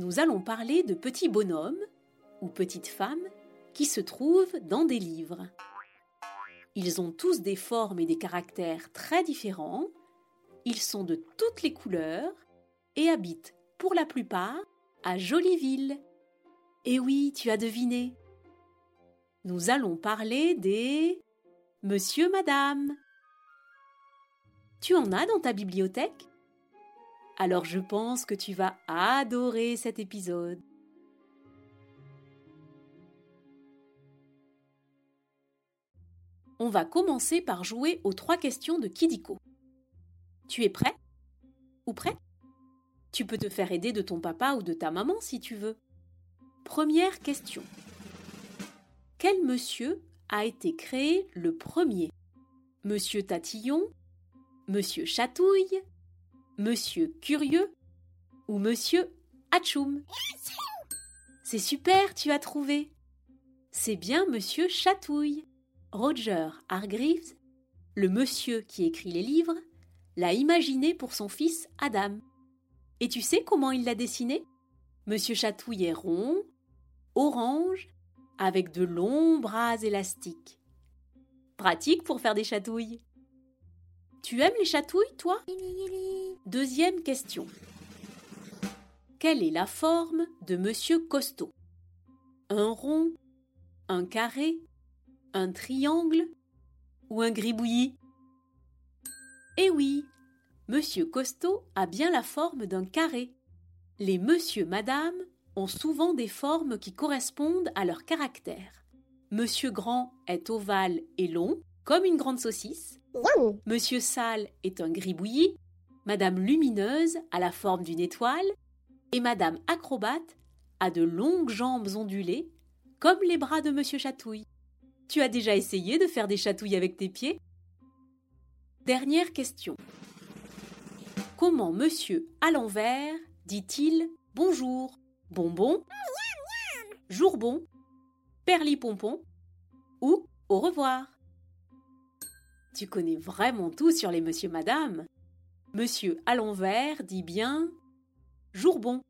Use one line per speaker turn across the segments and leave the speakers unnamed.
nous allons parler de petits bonhommes ou petites femmes qui se trouvent dans des livres. Ils ont tous des formes et des caractères très différents, ils sont de toutes les couleurs et habitent pour la plupart à Joliville. Et oui, tu as deviné. Nous allons parler des Monsieur, Madame. Tu en as dans ta bibliothèque? Alors je pense que tu vas adorer cet épisode. On va commencer par jouer aux trois questions de Kidiko. Tu es prêt? Ou prêt? Tu peux te faire aider de ton papa ou de ta maman si tu veux. Première question. Quel monsieur a été créé le premier? Monsieur Tatillon? Monsieur Chatouille? Monsieur Curieux ou Monsieur Hatchoum. C'est super, tu as trouvé. C'est bien Monsieur Chatouille. Roger Hargreaves, le monsieur qui écrit les livres, l'a imaginé pour son fils Adam. Et tu sais comment il l'a dessiné? Monsieur Chatouille est rond, orange, avec de longs bras élastiques. Pratique pour faire des chatouilles. Tu aimes les chatouilles, toi? Deuxième question. Quelle est la forme de Monsieur Costaud? Un rond Un carré Un triangle Ou un gribouillis? Eh oui Monsieur Costaud a bien la forme d'un carré. Les monsieur madame ont souvent des formes qui correspondent à leur caractère. Monsieur Grand est ovale et long, comme une grande saucisse. Monsieur Sale est un gribouillis, Madame Lumineuse a la forme d'une étoile, et Madame Acrobate a de longues jambes ondulées, comme les bras de Monsieur Chatouille. Tu as déjà essayé de faire des chatouilles avec tes pieds? Dernière question. Comment Monsieur à l'envers dit-il bonjour, bonbon, jourbon, perlipompon? Ou au revoir? Tu connais vraiment tout sur les monsieur madame. Monsieur à l'envers dit bien Jourbon.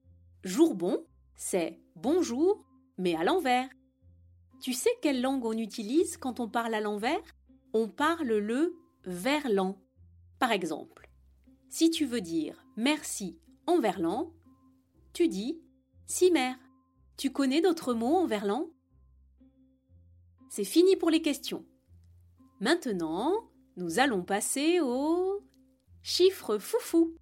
Jourbon, c'est bonjour, mais à l'envers. Tu sais quelle langue on utilise quand on parle à l'envers? On parle le verlan. Par exemple, si tu veux dire merci en verlan, tu dis cimer. Tu connais d'autres mots en verlan? C'est fini pour les questions. Maintenant, nous allons passer au chiffre foufou.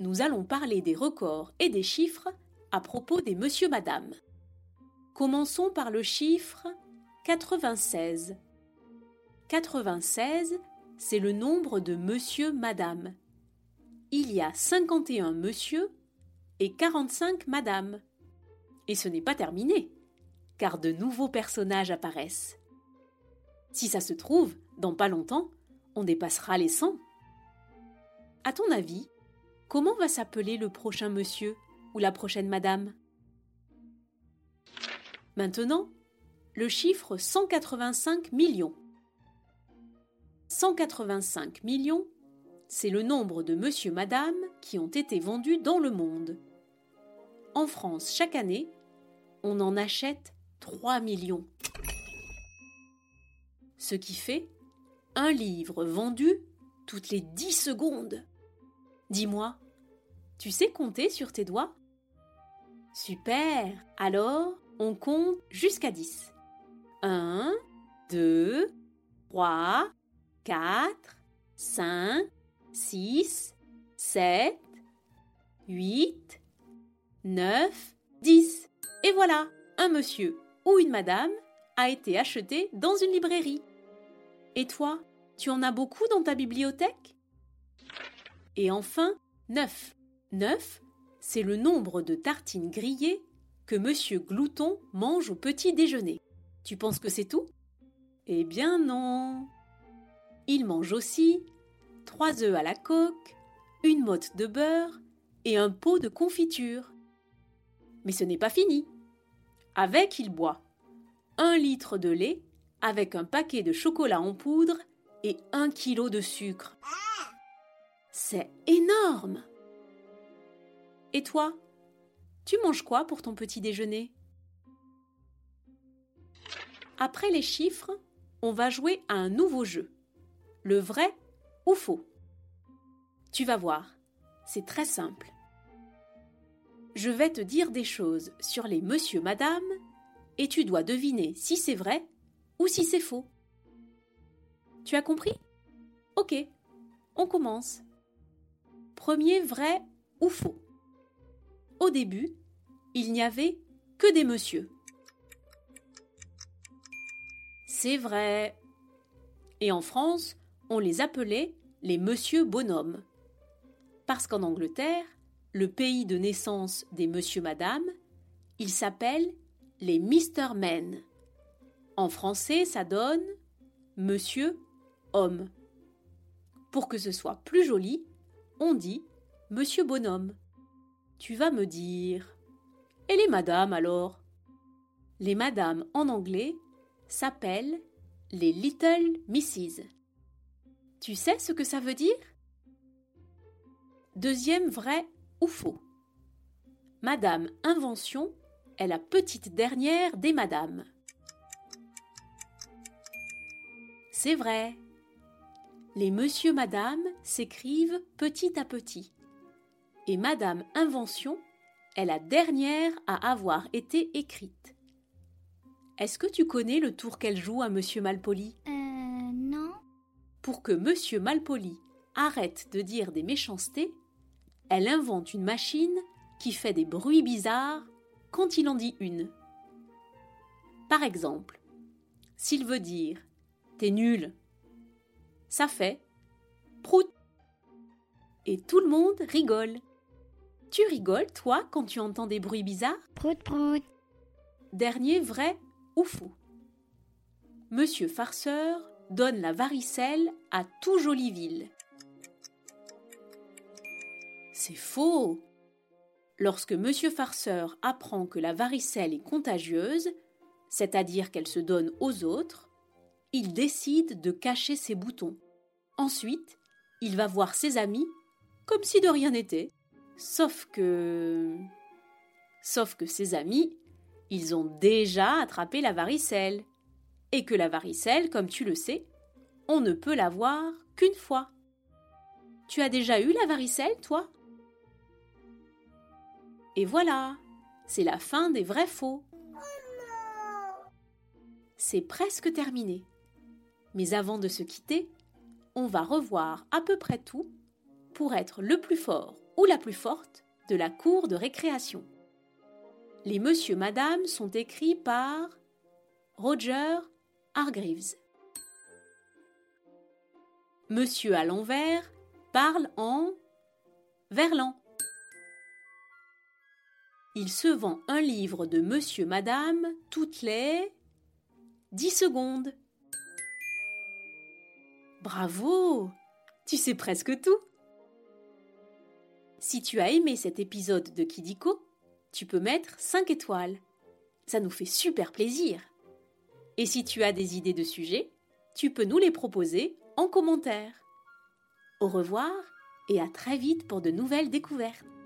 Nous allons parler des records et des chiffres à propos des monsieur madame. Commençons par le chiffre 96. 96, c'est le nombre de monsieur madame. Il y a 51 monsieur et 45 madame. Et ce n'est pas terminé car de nouveaux personnages apparaissent. Si ça se trouve, dans pas longtemps, on dépassera les 100. À ton avis, comment va s'appeler le prochain monsieur ou la prochaine madame? Maintenant, le chiffre 185 millions. 185 millions, c'est le nombre de monsieur madame qui ont été vendus dans le monde. En France, chaque année, on en achète 3 millions. Ce qui fait un livre vendu toutes les 10 secondes. Dis-moi, tu sais compter sur tes doigts? Super Alors, on compte jusqu'à 10. 1, 2, 3, 4, 5, 6, 7, 8, 9, 10. Et voilà, un monsieur ou une madame a été acheté dans une librairie. Et toi, tu en as beaucoup dans ta bibliothèque? Et enfin, 9. 9, c'est le nombre de tartines grillées que monsieur Glouton mange au petit déjeuner. Tu penses que c'est tout? Eh bien non. Il mange aussi trois œufs à la coque, une motte de beurre et un pot de confiture. Mais ce n'est pas fini. Avec, il boit un litre de lait avec un paquet de chocolat en poudre et un kilo de sucre. C'est énorme. Et toi, tu manges quoi pour ton petit déjeuner? Après les chiffres, on va jouer à un nouveau jeu. Le vrai ou faux? Tu vas voir, c'est très simple. Je vais te dire des choses sur les monsieur madame et tu dois deviner si c'est vrai ou si c'est faux. Tu as compris? Ok, on commence. Premier vrai ou faux? Au début, il n'y avait que des messieurs. C'est vrai. Et en France, on les appelait les monsieur bonhommes. Parce qu'en Angleterre, le pays de naissance des monsieur madame, ils s'appellent les Mr. Men. En français, ça donne Monsieur homme. Pour que ce soit plus joli, on dit Monsieur bonhomme. Tu vas me dire Et les madames alors? Les madames en anglais s'appellent les Little Misses. Tu sais ce que ça veut dire? Deuxième vrai ou faux Madame Invention est la petite dernière des madames. C'est vrai. Les monsieur madame s'écrivent petit à petit. Et madame Invention est la dernière à avoir été écrite. Est-ce que tu connais le tour qu'elle joue à monsieur Malpoli?
Euh, non.
Pour que monsieur Malpoli arrête de dire des méchancetés, elle invente une machine qui fait des bruits bizarres quand il en dit une. Par exemple, s'il veut dire T'es nul. Ça fait prout. Et tout le monde rigole. Tu rigoles, toi, quand tu entends des bruits bizarres?
Prout prout.
Dernier vrai ou faux Monsieur Farceur donne la varicelle à tout Joliville. C'est faux. Lorsque Monsieur Farceur apprend que la varicelle est contagieuse, c'est-à-dire qu'elle se donne aux autres, il décide de cacher ses boutons. Ensuite, il va voir ses amis comme si de rien n'était. Sauf que. Sauf que ses amis, ils ont déjà attrapé la varicelle. Et que la varicelle, comme tu le sais, on ne peut la voir qu'une fois. Tu as déjà eu la varicelle, toi? Et voilà, c'est la fin des vrais faux. C'est presque terminé. Mais avant de se quitter, on va revoir à peu près tout pour être le plus fort ou la plus forte de la cour de récréation. Les monsieur madame sont écrits par Roger Hargreaves. Monsieur à l'envers parle en verlan. Il se vend un livre de monsieur madame toutes les dix secondes. Bravo Tu sais presque tout Si tu as aimé cet épisode de Kidiko, tu peux mettre 5 étoiles. Ça nous fait super plaisir. Et si tu as des idées de sujets, tu peux nous les proposer en commentaire. Au revoir et à très vite pour de nouvelles découvertes.